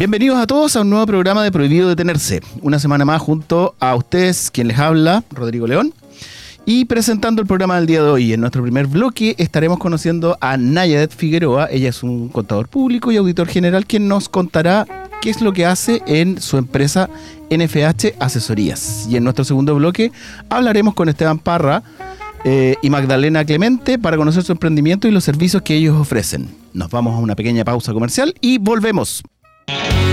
Bienvenidos a todos a un nuevo programa de Prohibido Detenerse. Una semana más junto a ustedes, quien les habla, Rodrigo León. Y presentando el programa del día de hoy, en nuestro primer bloque estaremos conociendo a Nayadet Figueroa. Ella es un contador público y auditor general quien nos contará qué es lo que hace en su empresa NFH Asesorías. Y en nuestro segundo bloque hablaremos con Esteban Parra eh, y Magdalena Clemente para conocer su emprendimiento y los servicios que ellos ofrecen. Nos vamos a una pequeña pausa comercial y volvemos. Thank you.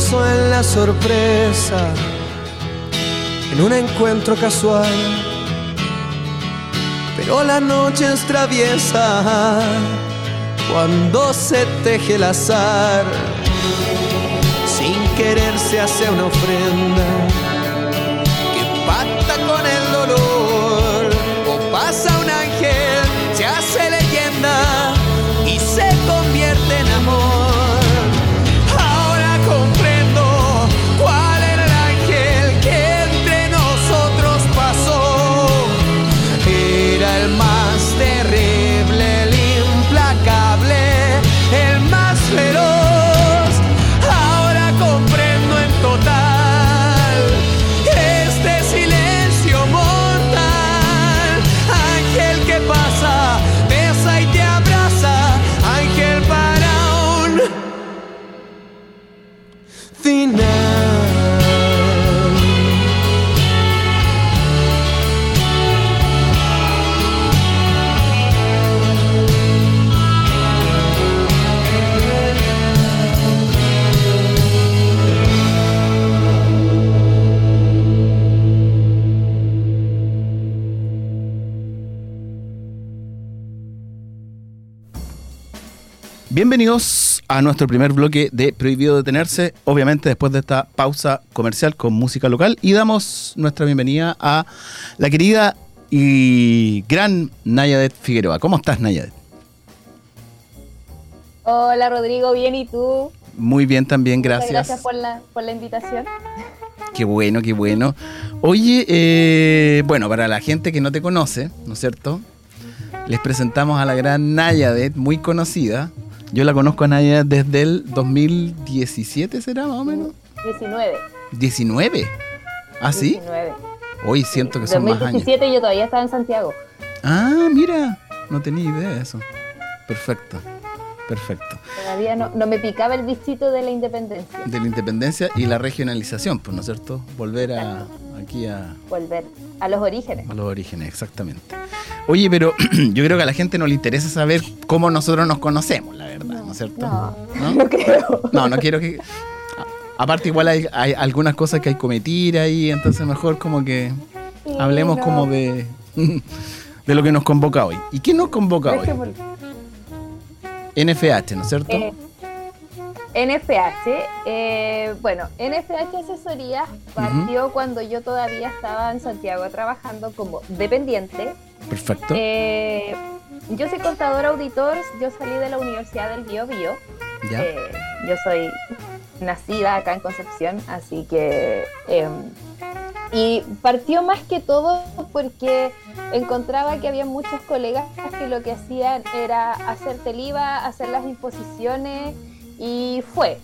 Sorpresa en un encuentro casual. Pero la noche es traviesa cuando se teje el azar. Sin querer se hace una ofrenda Bienvenidos a nuestro primer bloque de Prohibido Detenerse, obviamente después de esta pausa comercial con música local y damos nuestra bienvenida a la querida y gran Nayadet Figueroa. ¿Cómo estás, Nayadet? Hola, Rodrigo, bien, ¿y tú? Muy bien también, gracias. gracias por la, por la invitación. Qué bueno, qué bueno. Oye, eh, bueno, para la gente que no te conoce, ¿no es cierto? les presentamos a la gran Nayadet, muy conocida. Yo la conozco a Nayadet desde el 2017, ¿será más o menos? 19. ¿19? ¿Ah, sí? 19. Hoy siento que son más años. 2017 yo todavía estaba en Santiago. Ah, mira, no tenía idea de eso. Perfecto, perfecto. Todavía no, no me picaba el bichito de la independencia. De la independencia y la regionalización, pues, ¿no es cierto? Volver a, aquí a, Volver a los orígenes. a los orígenes, exactamente. Oye, pero yo creo que a la gente no le interesa saber cómo nosotros nos conocemos, la verdad, ¿no es cierto? No, ¿No? no creo. No, no quiero que... Aparte igual hay, hay algunas cosas que hay que cometer ahí, entonces mejor como que Sí, hablemos no. como de, de lo que nos convoca hoy. ¿Y quién nos convoca hoy? NFH, ¿no es cierto? Eh, NFH, eh, bueno, NFH Asesorías partió cuando yo todavía estaba en Santiago trabajando como dependiente. Perfecto. Eh, yo soy contador auditor, yo salí de la Universidad del Bio Bio. ya. Eh, yo soy nacida acá en Concepción, así que... eh, y partió más que todo porque encontraba que había muchos colegas que lo que hacían era hacerte el IVA, hacer las imposiciones y fue.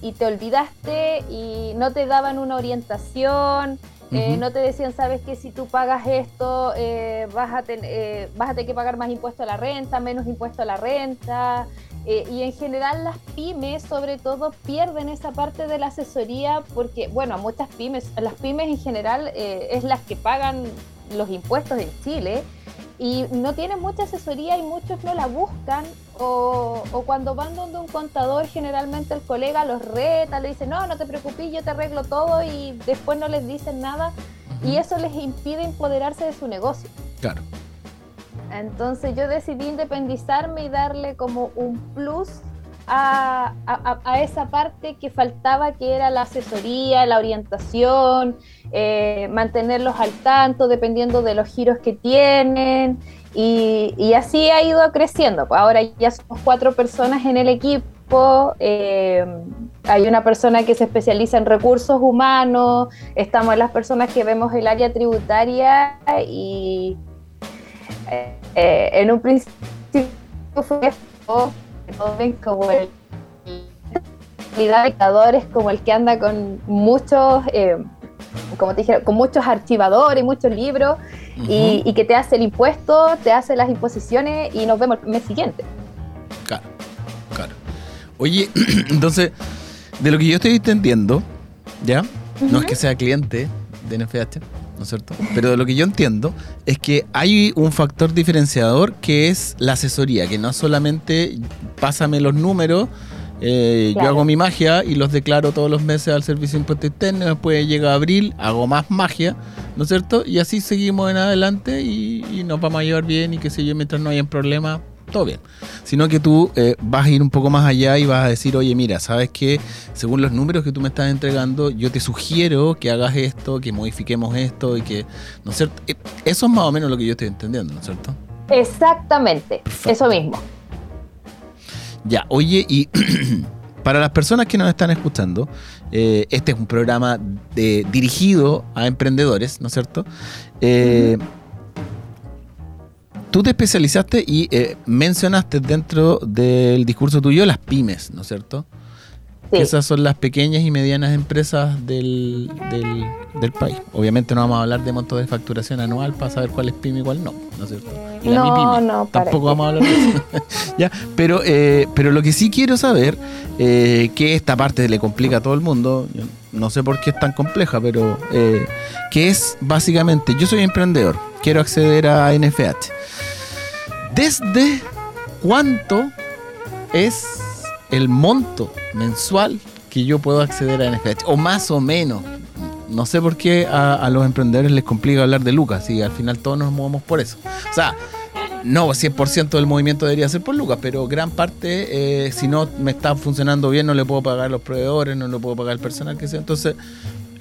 Y te olvidaste y no te daban una orientación, eh, no te decían, sabes que si tú pagas esto, eh, vas, a ten- eh, vas a tener que pagar más impuesto a la renta, menos impuesto a la renta. Eh, y en general las pymes sobre todo pierden esa parte de la asesoría porque, bueno, a muchas pymes, las pymes en general eh, es las que pagan los impuestos en Chile y no tienen mucha asesoría y muchos no la buscan o, o cuando van donde un contador generalmente el colega los reta, le dice no, no te preocupes, yo te arreglo todo y después no les dicen nada y eso les impide empoderarse de su negocio. Claro. Entonces yo decidí independizarme y darle como un plus a, esa parte que faltaba, que era la asesoría, la orientación, eh, mantenerlos al tanto dependiendo de los giros que tienen. Y, así ha ido creciendo. Pues Ahora ya somos cuatro personas en el equipo. eh, hay una persona que se especializa en recursos humanos. Estamos las personas que vemos el área tributaria y eh, en un principio fue como como el indicadores como el que anda con muchos eh, como te dije con muchos archivadores muchos libros y, y que te hace el impuesto te hace las imposiciones y nos vemos el mes siguiente Claro, claro. Oye, entonces, de lo que yo estoy entendiendo, ¿ya? No es que sea cliente de NFH, ¿no es cierto? Pero lo que yo entiendo es que hay un factor diferenciador que es la asesoría, que no solamente pásame los números, eh, yo hago mi magia y los declaro todos los meses al servicio de impuesto interno, después llega abril, hago más magia, ¿no es cierto? Y así seguimos en adelante y, y nos vamos a llevar bien y qué sé yo, mientras no hayan problemas, todo bien. Sino que tú eh, vas a ir un poco más allá y vas a decir, oye, mira, ¿sabes qué? Según los números que tú me estás entregando, yo te sugiero que hagas esto, que modifiquemos esto y que, ¿no es cierto? Eh, Eso es más o menos lo que yo estoy entendiendo, ¿no es cierto? exactamente Perfecto. eso mismo Ya, oye, y para las personas que nos están escuchando, eh, este es un programa de- dirigido a emprendedores, ¿no es cierto? Eh, Tú te especializaste y eh, mencionaste dentro del discurso tuyo las pymes, ¿no es cierto? Sí. Esas son las pequeñas y medianas empresas del, del, del país. Obviamente no vamos a hablar de monto de facturación anual para saber cuál es pyme y cuál no, ¿no es cierto? Y la No, MIPYME. no, ¿para Tampoco vamos a hablar de eso. ya, pero, eh, pero lo que sí quiero saber, eh, que esta parte le complica a todo el mundo, yo no sé por qué es tan compleja, pero eh, que es básicamente, yo soy emprendedor, quiero acceder a NFH. ¿Desde cuánto es el monto mensual que yo puedo acceder a NFH? O más o menos. No sé por qué a, los emprendedores les complica hablar de lucas y al final todos nos movemos por eso. O sea, no, 100% del movimiento debería ser por lucas, pero gran parte, eh, si no me está funcionando bien, no le puedo pagar a los proveedores, no le puedo pagar al personal que sea. Entonces,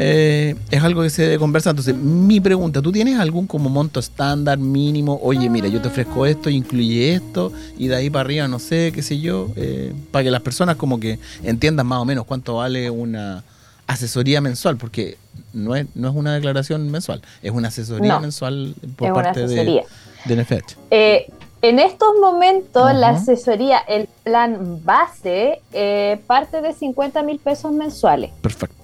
eh, es algo que se debe conversar. Entonces, mi pregunta, ¿tú tienes algún como monto estándar mínimo? Oye, mira, yo te ofrezco esto, incluye esto, y de ahí para arriba, no sé, qué sé yo, eh, para que las personas como que entiendan más o menos cuánto vale una asesoría mensual, porque no es, no es una declaración mensual, es una asesoría No, mensual por parte de, de NFH. Eh, En estos momentos, la asesoría, el plan base, eh, parte de 50 mil pesos mensuales. Perfecto.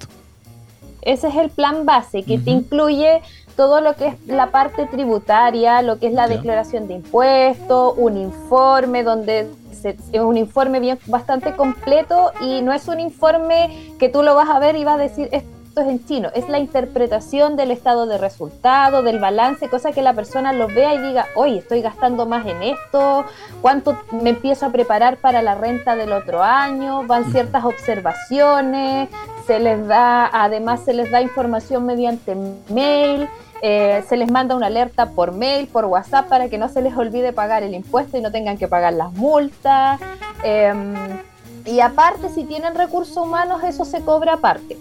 Ese es el plan base, que te incluye todo lo que es la parte tributaria, lo que es la declaración de impuestos, un informe donde es un informe bien bastante completo y no es un informe que tú lo vas a ver y vas a decir esto es en chino, es la interpretación del estado de resultado, del balance, cosa que la persona lo vea y diga, oye, estoy gastando más en esto, cuánto me empiezo a preparar para la renta del otro año, van ciertas observaciones, se les da, además se les da información mediante mail. Eh, se les manda una alerta por mail, por WhatsApp, para que no se les olvide pagar el impuesto y no tengan que pagar las multas. Em, y aparte, si tienen recursos humanos, eso se cobra aparte.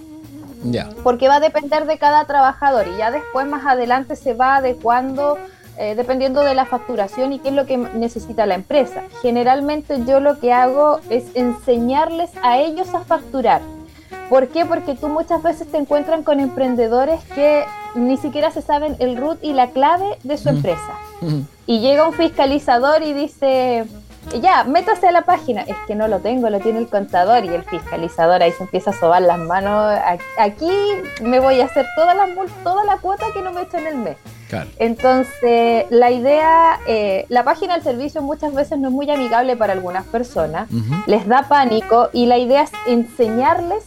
Ya. Porque va a depender de cada trabajador y ya después, más adelante, se va adecuando eh, dependiendo de la facturación y qué es lo que necesita la empresa. Generalmente yo lo que hago es enseñarles a ellos a facturar. ¿Por qué? Porque tú muchas veces te encuentran con emprendedores que ni siquiera se saben el root y la clave de su empresa. Y llega un fiscalizador y dice, ya, métase a la página. Es que no lo tengo, lo tiene el contador y el fiscalizador ahí se empieza a sobar las manos. Aquí me voy a hacer toda la, toda la cuota que no me echo en el mes. Entonces, la idea, eh, la página del servicio muchas veces no es muy amigable para algunas personas, les da pánico y la idea es enseñarles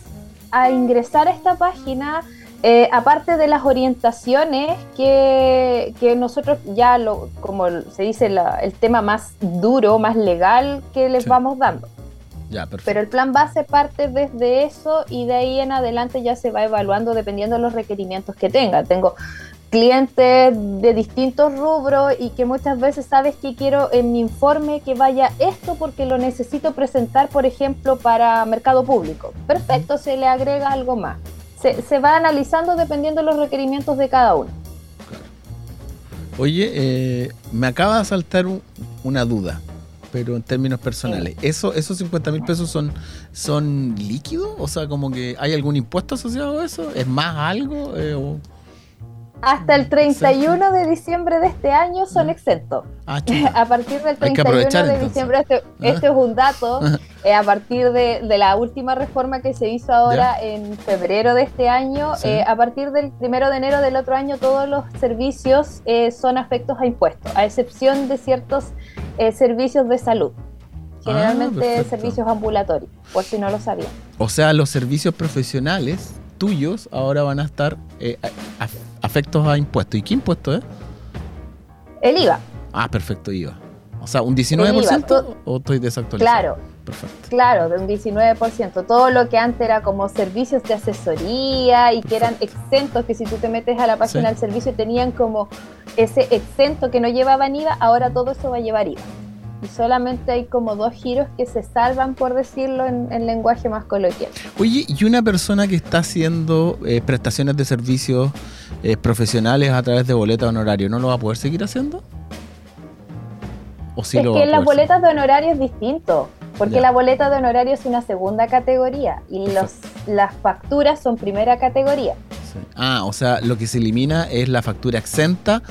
a ingresar a esta página eh, aparte de las orientaciones que, nosotros ya, lo, como se dice, el tema más duro, más legal que les vamos dando. Pero el plan base parte desde eso y de ahí en adelante ya se va evaluando dependiendo de los requerimientos que tenga. Tengo clientes de distintos rubros y que muchas veces sabes que quiero en mi informe que vaya esto porque lo necesito presentar, por ejemplo, para mercado público. Perfecto, se le agrega algo más se, va analizando dependiendo de los requerimientos de cada uno. Oye, eh, me acaba de saltar una duda, pero en términos personales. ¿Eso, ¿Esos 50 mil pesos son, son líquidos? O sea, como que hay algún impuesto asociado a eso? ¿Es más algo? Eh, hasta el 31 de diciembre de este año son exentos. Ah, a partir del 31 de diciembre, este, este, es un dato, eh, a partir de, la última reforma que se hizo ahora en febrero de este año, eh, a partir del 1 de enero del otro año todos los servicios eh, son afectos a impuestos, a excepción de ciertos servicios de salud. Generalmente ah, servicios ambulatorios, por si no lo sabían. O sea, los servicios profesionales tuyos ahora van a estar eh, afectos a impuestos. ¿Y qué impuesto es? El IVA. Ah, perfecto, IVA. O sea, ¿un 19% o estoy desactualizado? Claro. Perfecto. Claro, de un 19%. Todo lo que antes era como servicios de asesoría y que eran exentos, que si tú te metes a la página del servicio tenían como ese exento que no llevaban IVA, ahora todo eso va a llevar IVA y solamente hay como dos giros que se salvan, por decirlo en, lenguaje más coloquial. Oye, ¿y una persona que está haciendo eh, prestaciones de servicios eh, profesionales a través de boleta honorario, ¿no lo va a poder seguir haciendo? ¿O es que las boletas de honorario es distinto, porque la boleta de honorario es una segunda categoría y los, las facturas son primera categoría. Ah, o sea, lo que se elimina es la factura exenta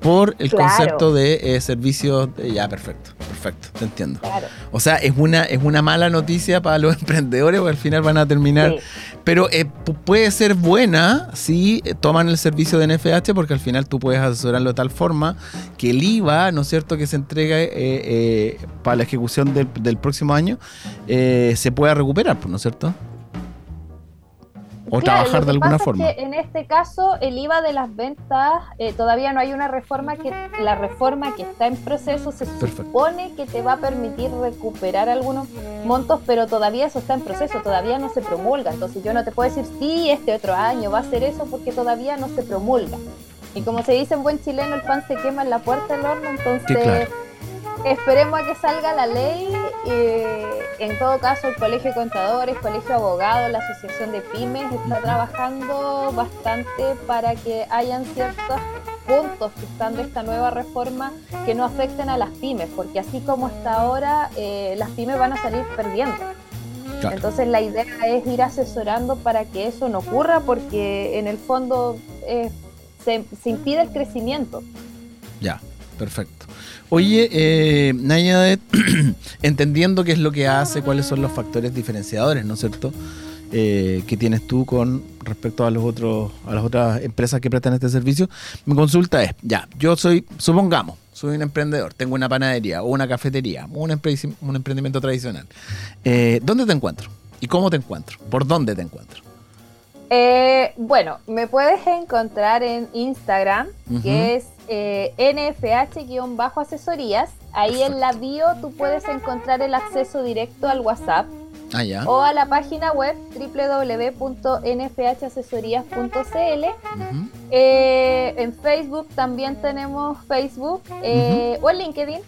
por el concepto de eh, servicios. ya, perfecto, perfecto, te entiendo. O sea, es una, es una mala noticia para los emprendedores porque al final van a terminar. Pero eh, puede ser buena si eh, toman el servicio de NFH porque al final tú puedes asesorarlo de tal forma que el IVA, ¿no es cierto?, que se entrega para la ejecución del, del próximo año se pueda recuperar, ¿no es cierto? O trabajar de alguna forma. en este caso, el IVA de las ventas eh, todavía no hay una reforma que la reforma que está en proceso se supone que te va a permitir recuperar algunos montos, pero todavía eso está en proceso, todavía no se promulga. Entonces yo no te puedo decir sí, este otro año va a ser eso porque todavía no se promulga. Y como se dice en buen chileno, el pan se quema en la puerta del horno, entonces esperemos a que salga la ley. en todo caso, el Colegio de Contadores, Colegio de Abogados, la Asociación de Pymes está trabajando bastante para que hayan ciertos puntos que están de esta nueva reforma que no afecten a las pymes, porque así como está ahora, eh, las pymes van a salir perdiendo. Entonces la idea es ir asesorando para que eso no ocurra, porque en el fondo eh, se, se impide el crecimiento. Ya. perfecto. Oye, eh, Nayadet, entendiendo qué es lo que hace, cuáles son los factores diferenciadores, ¿no es cierto? Eh, que tienes tú con respecto a los otros a las otras empresas que prestan este servicio. Mi consulta es, ya, yo soy, supongamos, soy un emprendedor, tengo una panadería o una cafetería, un, empre- un emprendimiento tradicional. Eh, ¿Dónde te encuentro? ¿Y cómo te encuentro? ¿Por dónde te encuentro? Eh, bueno, me puedes encontrar en Instagram, que es eh, NFH-asesorías. Ahí en la bio tú puedes encontrar el acceso directo al WhatsApp Ah, ya. o a la página web www.nfhasesorías.cl. Eh, en Facebook también tenemos Facebook eh, o en LinkedIn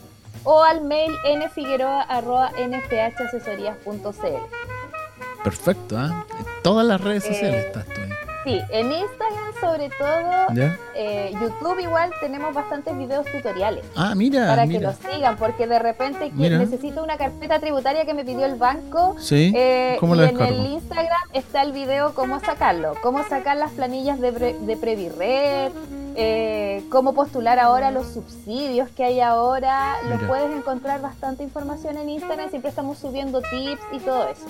o al mail nfigueroa.nfhasesorías.cl. Perfecto, ¿ah? En todas las redes sociales Eh, estás tú. Sí, en Instagram sobre todo, eh, YouTube igual tenemos bastantes videos tutoriales Ah, mira, para que los sigan, porque de repente Mira. necesito una carpeta tributaria que me pidió el banco. Sí, eh, ¿cómo y lo en descargo? el Instagram está el video cómo sacarlo, cómo sacar las planillas de, pre- de Previred, eh, cómo postular ahora los subsidios que hay ahora. Los Mira. puedes encontrar bastante información en Instagram, siempre estamos subiendo tips y todo eso.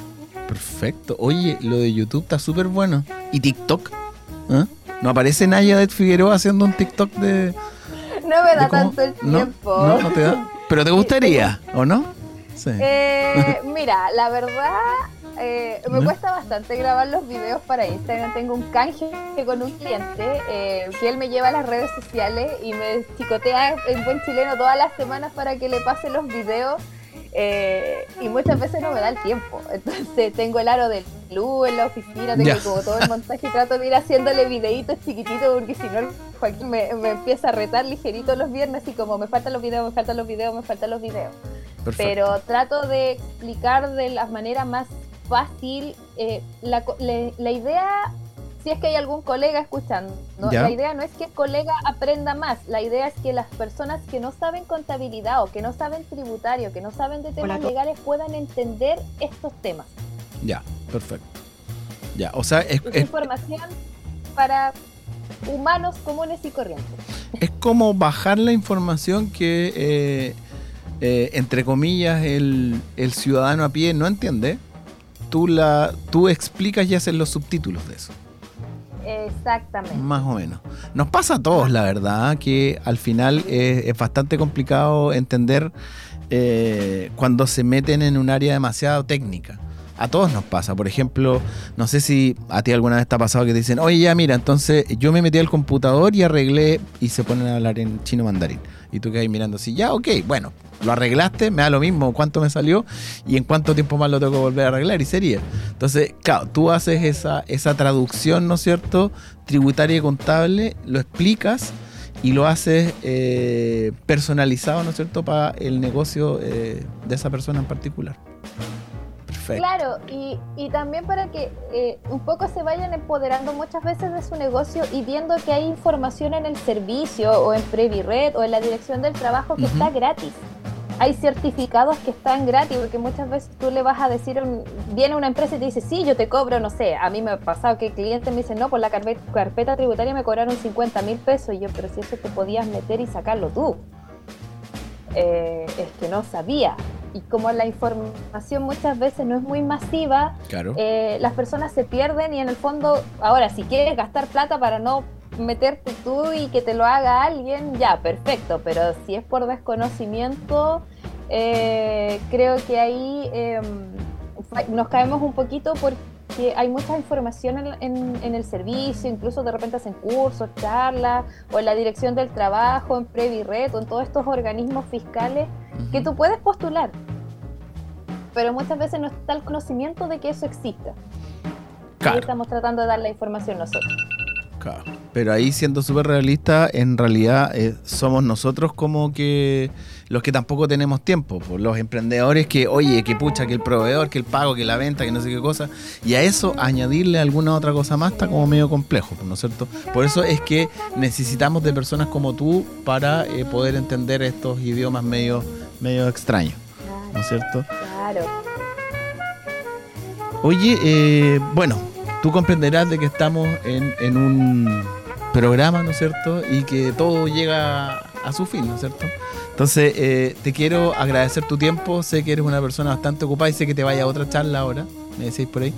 Perfecto. Oye, lo de YouTube está súper bueno. ¿Y TikTok? ¿Ah? ¿No aparece Nayadet Figueroa haciendo un TikTok de... No me da tanto el tiempo. ¿No? ¿No te da? Pero te gustaría, ¿o no? Sí. Eh, mira, la verdad, eh, me cuesta bastante grabar los videos para Instagram. Tengo un canje con un cliente eh, que él me lleva a las redes sociales y me chicotea en buen chileno todas las semanas para que le pase los videos. Eh, y muchas veces no me da el tiempo. Entonces tengo el aro de luz en la oficina, tengo como todo el montaje y trato de ir haciéndole videitos chiquititos porque si no Joaquín me, me empieza a retar ligerito los viernes y como me faltan los videos, me faltan los videos, me faltan los videos Perfecto. pero trato de explicar de la manera más fácil eh, la, le- la idea si es que hay algún colega escuchando la idea no es que el colega aprenda más la idea es que las personas que no saben contabilidad o que no saben tributario que no saben de temas Hola, legales puedan entender estos temas Ya, perfecto. Ya, o sea, es, es es, información para humanos comunes y corrientes es como bajar la información que, eh, eh, entre comillas, el, el ciudadano a pie no entiende. Tú, la, tú explicas y haces los subtítulos de eso. Exactamente Más o menos. Nos pasa a todos, la verdad, que al final es, bastante complicado entender eh, cuando se meten en un área demasiado técnica. A todos nos pasa. Por ejemplo, no sé si a ti alguna vez te ha pasado que te dicen, oye, ya mira, entonces yo me metí al computador y arreglé y se ponen a hablar en chino mandarín. Y tú quedas mirando así, ya, ok, bueno, lo arreglaste, me da lo mismo cuánto me salió y en cuánto tiempo más lo tengo que volver a arreglar y sería. Entonces, claro, tú haces esa, esa traducción, ¿no es cierto? Tributaria y contable, lo explicas y lo haces eh, personalizado, ¿no es cierto?, para el negocio eh, de esa persona en particular. Perfecto. Claro, y, y también para que eh, un poco se vayan empoderando muchas veces de su negocio y viendo que hay información en el servicio o en Previred o en la dirección del trabajo que está gratis. Hay certificados que están gratis, porque muchas veces tú le vas a decir, un- viene una empresa y te dice, sí, yo te cobro, no sé, a mí me ha pasado que el cliente me dice, no, por la carpe- carpeta tributaria me cobraron 50 mil pesos, y yo, pero si eso te podías meter y sacarlo tú. Eh, es que no sabía. Y como la información muchas veces no es muy masiva, Claro. eh, las personas se pierden y en el fondo, ahora, si quieres gastar plata para no meterte tú y que te lo haga alguien, ya, perfecto, pero si es por desconocimiento, eh, creo que ahí eh, fa- nos caemos un poquito porque hay mucha información en, en- en el servicio, incluso de repente hacen cursos, charlas, o en la dirección del trabajo, en Previred, o en todos estos organismos fiscales que tú puedes postular, pero muchas veces no está el conocimiento de que eso exista. Y Claro. estamos tratando de dar la información nosotros. Claro. Pero ahí siendo súper realista, en realidad eh, somos nosotros como que los que tampoco tenemos tiempo, pues, los emprendedores que, oye, que pucha, que el proveedor, que el pago, que la venta, que no sé qué cosa, y a eso añadirle alguna otra cosa más está como medio complejo, pues, ¿no es cierto? Por eso es que necesitamos de personas como tú para eh, poder entender estos idiomas medio, medio extraños, ¿no es cierto? Claro. Oye, eh, bueno, tú comprenderás de que estamos en, en un programa, ¿no es cierto? Y que todo llega a su fin, ¿no es cierto? Entonces, eh, te quiero agradecer tu tiempo. Sé que eres una persona bastante ocupada y sé que te vaya a otra charla ahora, me decís por ahí.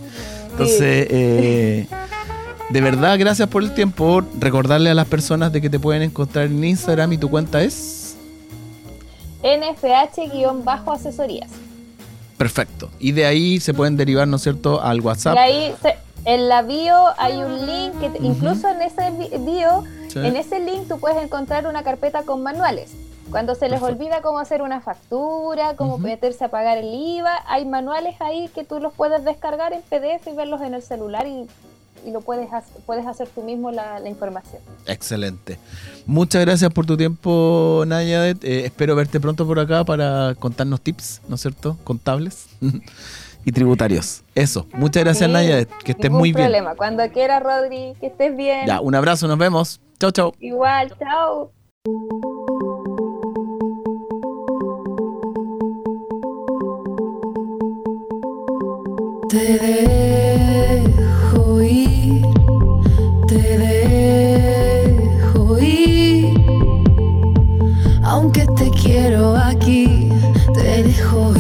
Entonces, eh, de verdad, gracias por el tiempo. Recordarle a las personas de que te pueden encontrar en Instagram y tu cuenta es NFH-asesorías. Perfecto. Y de ahí se pueden derivar, ¿no es cierto?, al WhatsApp. Y ahí en la bio hay un link que incluso en ese bio, en ese link tú puedes encontrar una carpeta con manuales. Cuando se les olvida cómo hacer una factura, cómo meterse a pagar el IVA, hay manuales ahí que tú los puedes descargar en PDF y verlos en el celular y, lo puedes, puedes hacer tú mismo la, información. Excelente. Muchas gracias por tu tiempo, Nayadet. Eh, espero verte pronto por acá para contarnos tips, ¿no es cierto? Contables. y tributarios. Eso. Muchas gracias, Nayadet. Que estés muy bien. problema. Cuando quieras, Rodri, que estés bien. Ya, un abrazo, nos vemos. Chau, chau. Igual, chao. Te dejo ir, te dejo ir. Aunque te quiero aquí, te dejo ir.